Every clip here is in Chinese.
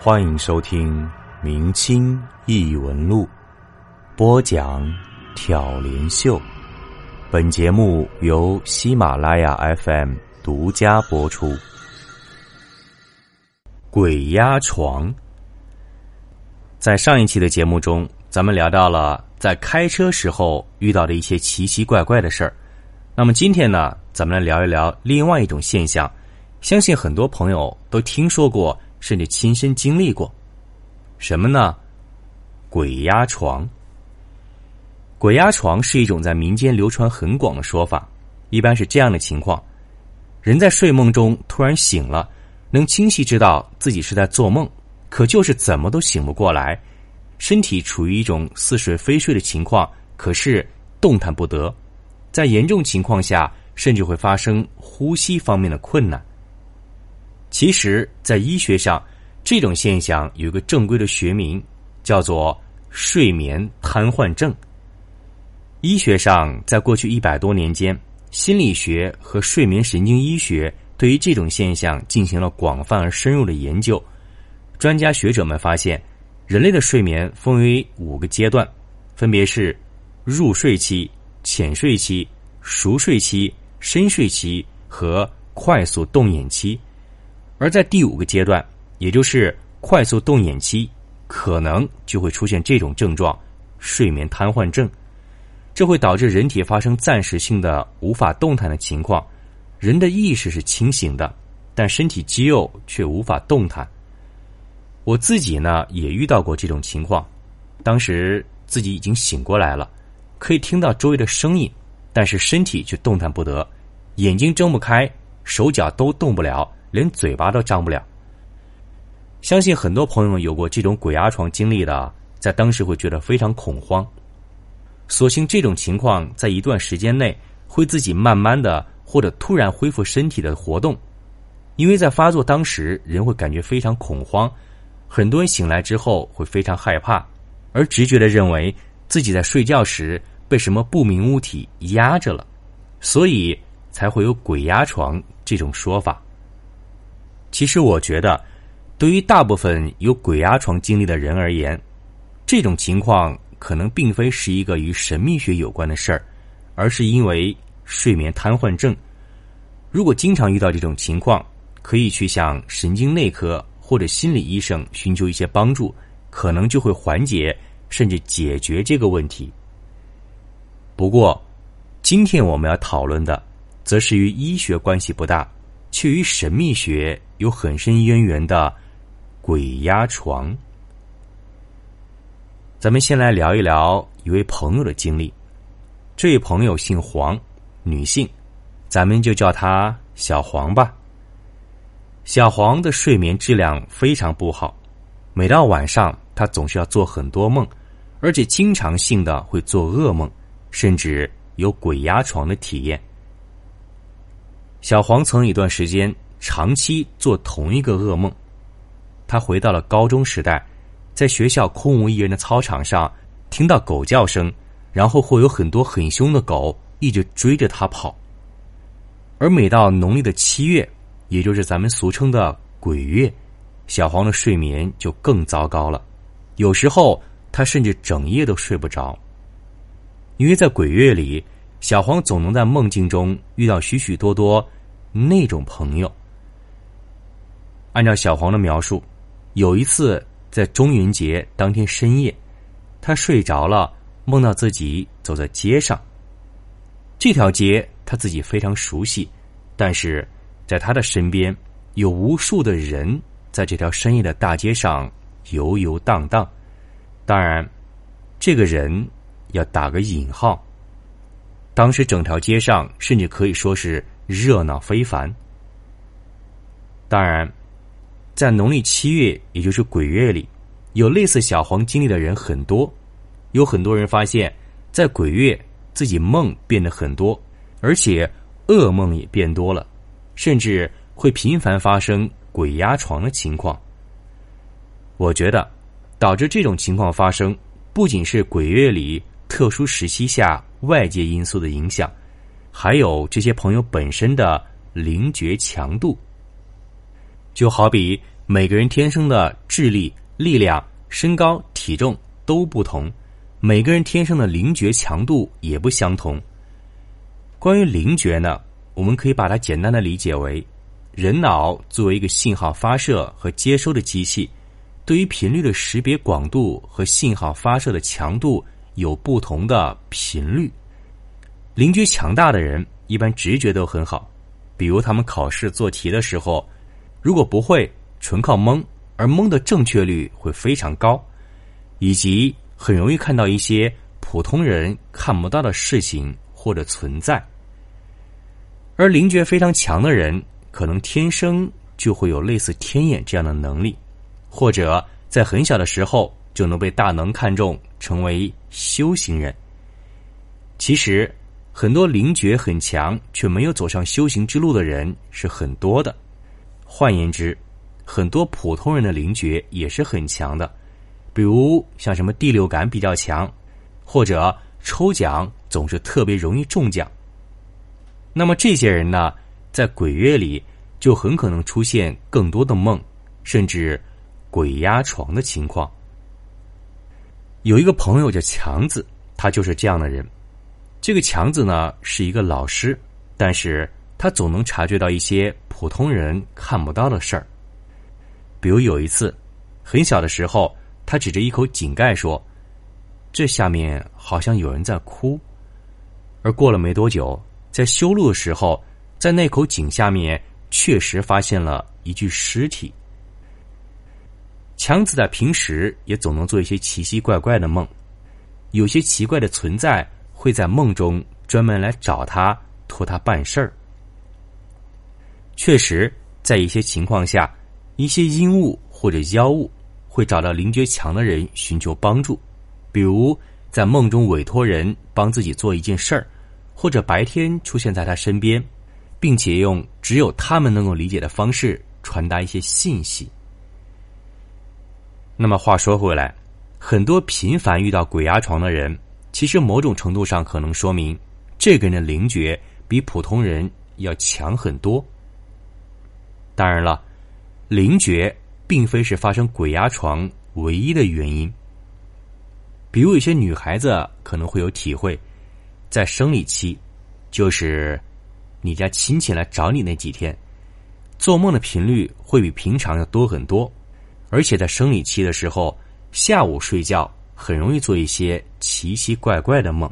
欢迎收听《明清异闻录》，播讲挑帘秀。本节目由喜马拉雅 FM 独家播出。鬼压床。在上一期的节目中，咱们聊到了在开车时候遇到的一些奇奇怪怪的事儿。那么今天呢，咱们来聊一聊另外一种现象，相信很多朋友都听说过。甚至亲身经历过，什么呢？鬼压床。鬼压床是一种在民间流传很广的说法，一般是这样的情况：人在睡梦中突然醒了，能清晰知道自己是在做梦，可就是怎么都醒不过来，身体处于一种似睡非睡的情况，可是动弹不得，在严重情况下，甚至会发生呼吸方面的困难。其实，在医学上，这种现象有一个正规的学名，叫做睡眠瘫痪症。医学上，在过去一百多年间，心理学和睡眠神经医学对于这种现象进行了广泛而深入的研究。专家学者们发现，人类的睡眠分为五个阶段，分别是入睡期、浅睡期、熟睡期、深睡期和快速动眼期。而在第五个阶段，也就是快速动眼期，可能就会出现这种症状——睡眠瘫痪症。这会导致人体发生暂时性的无法动弹的情况，人的意识是清醒的，但身体肌肉却无法动弹。我自己呢也遇到过这种情况，当时自己已经醒过来了，可以听到周围的声音，但是身体却动弹不得，眼睛睁不开，手脚都动不了。连嘴巴都张不了。相信很多朋友有过这种鬼压床经历的，在当时会觉得非常恐慌。所幸这种情况在一段时间内会自己慢慢的或者突然恢复身体的活动，因为在发作当时人会感觉非常恐慌，很多人醒来之后会非常害怕，而直觉的认为自己在睡觉时被什么不明物体压着了，所以才会有鬼压床这种说法。其实我觉得，对于大部分有鬼压床经历的人而言，这种情况可能并非是一个与神秘学有关的事儿，而是因为睡眠瘫痪症。如果经常遇到这种情况，可以去向神经内科或者心理医生寻求一些帮助，可能就会缓解甚至解决这个问题。不过，今天我们要讨论的，则是与医学关系不大。却与神秘学有很深渊源的鬼压床。咱们先来聊一聊一位朋友的经历。这位朋友姓黄，女性，咱们就叫她小黄吧。小黄的睡眠质量非常不好，每到晚上，她总是要做很多梦，而且经常性的会做噩梦，甚至有鬼压床的体验。小黄曾一段时间长期做同一个噩梦。他回到了高中时代，在学校空无一人的操场上，听到狗叫声，然后会有很多很凶的狗一直追着他跑。而每到农历的七月，也就是咱们俗称的鬼月，小黄的睡眠就更糟糕了。有时候他甚至整夜都睡不着，因为在鬼月里。小黄总能在梦境中遇到许许多多那种朋友。按照小黄的描述，有一次在中元节当天深夜，他睡着了，梦到自己走在街上。这条街他自己非常熟悉，但是在他的身边有无数的人在这条深夜的大街上游游荡荡。当然，这个人要打个引号。当时整条街上甚至可以说是热闹非凡。当然，在农历七月，也就是鬼月里，有类似小黄经历的人很多。有很多人发现，在鬼月自己梦变得很多，而且噩梦也变多了，甚至会频繁发生鬼压床的情况。我觉得，导致这种情况发生，不仅是鬼月里特殊时期下。外界因素的影响，还有这些朋友本身的灵觉强度。就好比每个人天生的智力、力量、身高、体重都不同，每个人天生的灵觉强度也不相同。关于灵觉呢，我们可以把它简单的理解为，人脑作为一个信号发射和接收的机器，对于频率的识别广度和信号发射的强度有不同的频率。灵觉强大的人一般直觉都很好，比如他们考试做题的时候，如果不会。纯靠蒙，而蒙的正确率会非常高，以及很容易看到一些普通人看不到的事情或者存在。而灵觉非常强的人，可能天生就会有类似天眼这样的能力，或者在很小的时候就能被大能看中，成为修行人。其实，很多灵觉很强却没有走上修行之路的人是很多的。换言之，很多普通人的灵觉也是很强的，比如像什么第六感比较强，或者抽奖总是特别容易中奖。那么这些人呢，在鬼月里就很可能出现更多的梦，甚至鬼压床的情况。有一个朋友叫强子，他就是这样的人。这个强子呢是一个老师，但是他总能察觉到一些普通人看不到的事儿。比如有一次，很小的时候，他指着一口井盖说：“这下面好像有人在哭。”而过了没多久，在修路的时候，在那口井下面确实发现了一具尸体。强子在平时也总能做一些奇奇怪怪的梦，有些奇怪的存在会在梦中专门来找他，托他办事儿。确实，在一些情况下。一些阴物或者妖物会找到灵觉强的人寻求帮助，比如在梦中委托人帮自己做一件事儿，或者白天出现在他身边，并且用只有他们能够理解的方式传达一些信息。那么话说回来，很多频繁遇到鬼压床的人，其实某种程度上可能说明这个人的灵觉比普通人要强很多。当然了。灵觉并非是发生鬼压床唯一的原因。比如，有些女孩子可能会有体会，在生理期，就是你家亲戚来找你那几天，做梦的频率会比平常要多很多，而且在生理期的时候，下午睡觉很容易做一些奇奇怪怪的梦。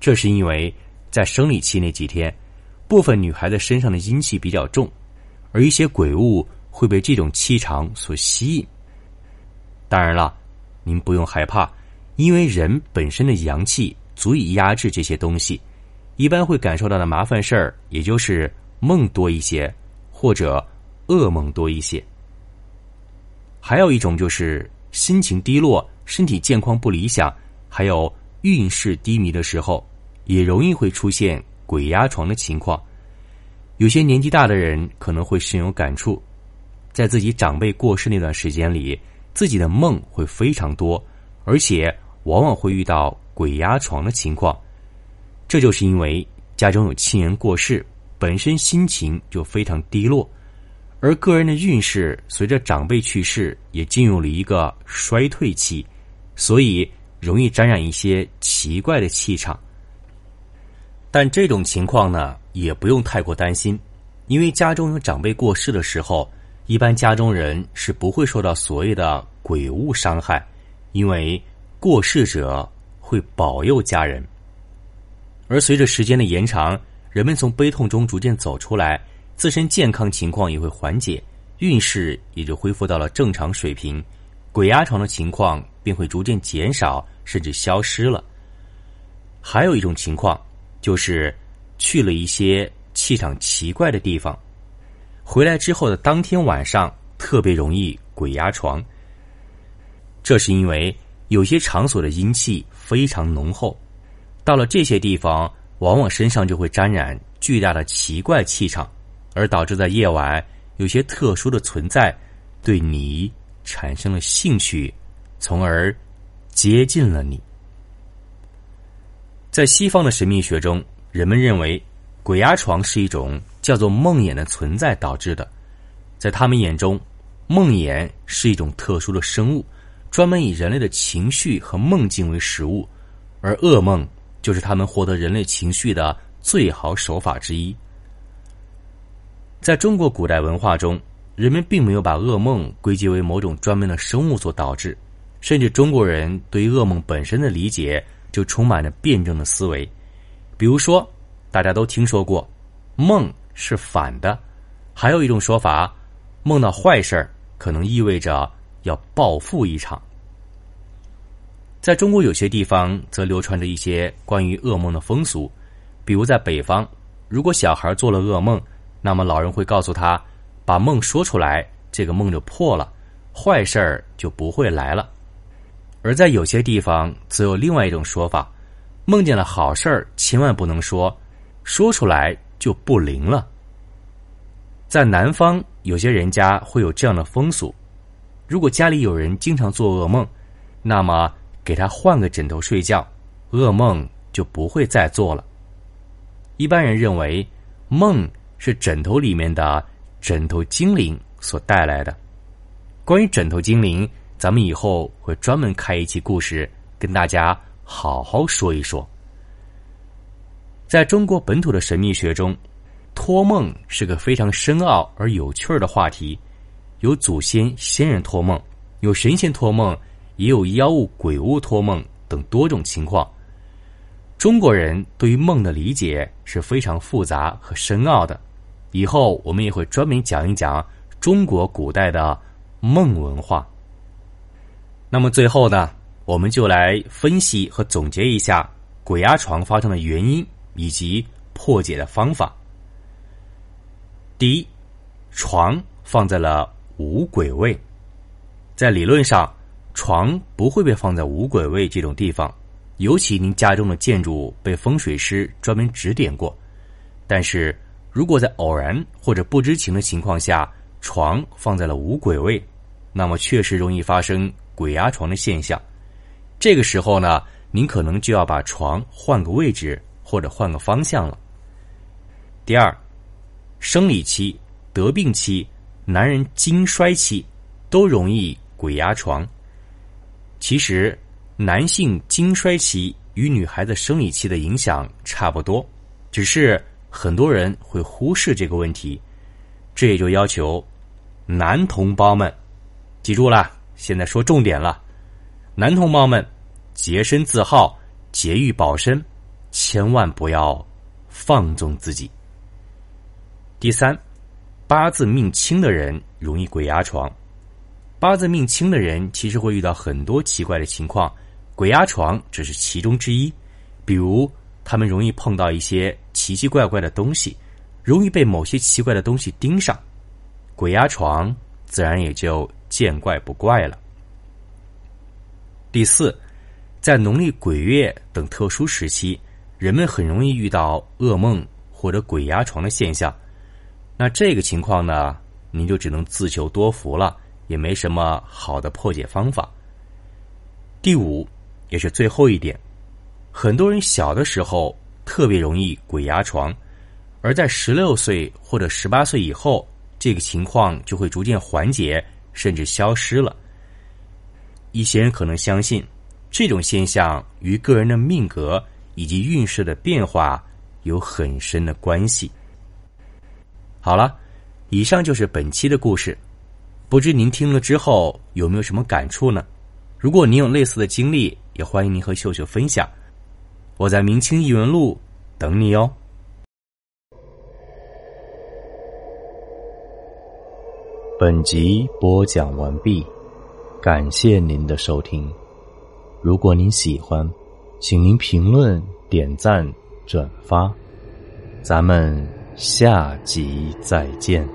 这是因为在生理期那几天，部分女孩子身上的阴气比较重。而一些鬼物会被这种气场所吸引。当然了，您不用害怕，因为人本身的阳气足以压制这些东西。一般会感受到的麻烦事儿，也就是梦多一些，或者噩梦多一些。还有一种就是心情低落、身体健康不理想，还有运势低迷的时候，也容易会出现鬼压床的情况。有些年纪大的人可能会深有感触，在自己长辈过世那段时间里，自己的梦会非常多，而且往往会遇到鬼压床的情况。这就是因为家中有亲人过世，本身心情就非常低落，而个人的运势随着长辈去世也进入了一个衰退期，所以容易沾染一些奇怪的气场。但这种情况呢？也不用太过担心，因为家中有长辈过世的时候，一般家中人是不会受到所谓的鬼物伤害，因为过世者会保佑家人。而随着时间的延长，人们从悲痛中逐渐走出来，自身健康情况也会缓解，运势也就恢复到了正常水平，鬼压床的情况便会逐渐减少，甚至消失了。还有一种情况就是。去了一些气场奇怪的地方，回来之后的当天晚上特别容易鬼压床。这是因为有些场所的阴气非常浓厚，到了这些地方，往往身上就会沾染巨大的奇怪气场，而导致在夜晚有些特殊的存在对你产生了兴趣，从而接近了你。在西方的神秘学中。人们认为，鬼压床是一种叫做梦魇的存在导致的。在他们眼中，梦魇是一种特殊的生物，专门以人类的情绪和梦境为食物，而噩梦就是他们获得人类情绪的最好手法之一。在中国古代文化中，人们并没有把噩梦归结为某种专门的生物所导致，甚至中国人对于噩梦本身的理解就充满着辩证的思维。比如说，大家都听说过，梦是反的，还有一种说法，梦到坏事可能意味着要暴富一场。在中国有些地方则流传着一些关于噩梦的风俗，比如在北方，如果小孩做了噩梦。那么老人会告诉他，把梦说出来，这个梦就破了，坏事儿就不会来了。而在有些地方，则有另外一种说法：梦见了好事儿，千万不能说，说出来就不灵了。在南方，有些人家会有这样的风俗：如果家里有人经常做噩梦，那么给他换个枕头睡觉，噩梦就不会再做了。一般人认为梦。是枕头里面的枕头精灵所带来的。关于枕头精灵，咱们以后会专门开一期故事，跟大家好好说一说。在中国本土的神秘学中，托梦是个非常深奥而有趣儿的话题。有祖先仙人托梦，有神仙托梦，也有妖物鬼物托梦等多种情况。中国人对于梦的理解是非常复杂和深奥的。以后我们也会专门讲一讲中国古代的梦文化。那么最后呢，我们就来分析和总结一下鬼压床发生的原因以及破解的方法。第一，床放在了无鬼位，在理论上，床不会被放在无鬼位这种地方。尤其您家中的建筑被风水师专门指点过，但是如果在偶然或者不知情的情况下，床放在了无鬼位，那么确实容易发生鬼压床的现象。这个时候呢，您可能就要把床换个位置或者换个方向了。第二，生理期、得病期、男人经衰期都容易鬼压床。其实。男性经衰期与女孩子生理期的影响差不多，只是很多人会忽视这个问题。这也就要求男同胞们记住了，现在说重点了：男同胞们洁身自好、节欲保身，千万不要放纵自己。第三，八字命轻的人容易鬼压床。八字命轻的人其实会遇到很多奇怪的情况。鬼压床只是其中之一，比如他们容易碰到一些奇奇怪怪的东西，容易被某些奇怪的东西盯上，鬼压床自然也就见怪不怪了。第四，在农历鬼月等特殊时期，人们很容易遇到噩梦或者鬼压床的现象，那这个情况呢，您就只能自求多福了，也没什么好的破解方法。第五。也是最后一点，很多人小的时候特别容易鬼压床，而在十六岁或者十八岁以后，这个情况就会逐渐缓解，甚至消失了。一些人可能相信这种现象与个人的命格以及运势的变化有很深的关系。好了，以上就是本期的故事，不知您听了之后有没有什么感触呢？如果您有类似的经历，也欢迎您和秀秀分享。我在明清异闻录等你哦。本集播讲完毕，感谢您的收听。如果您喜欢，请您评论、点赞、转发。咱们下集再见。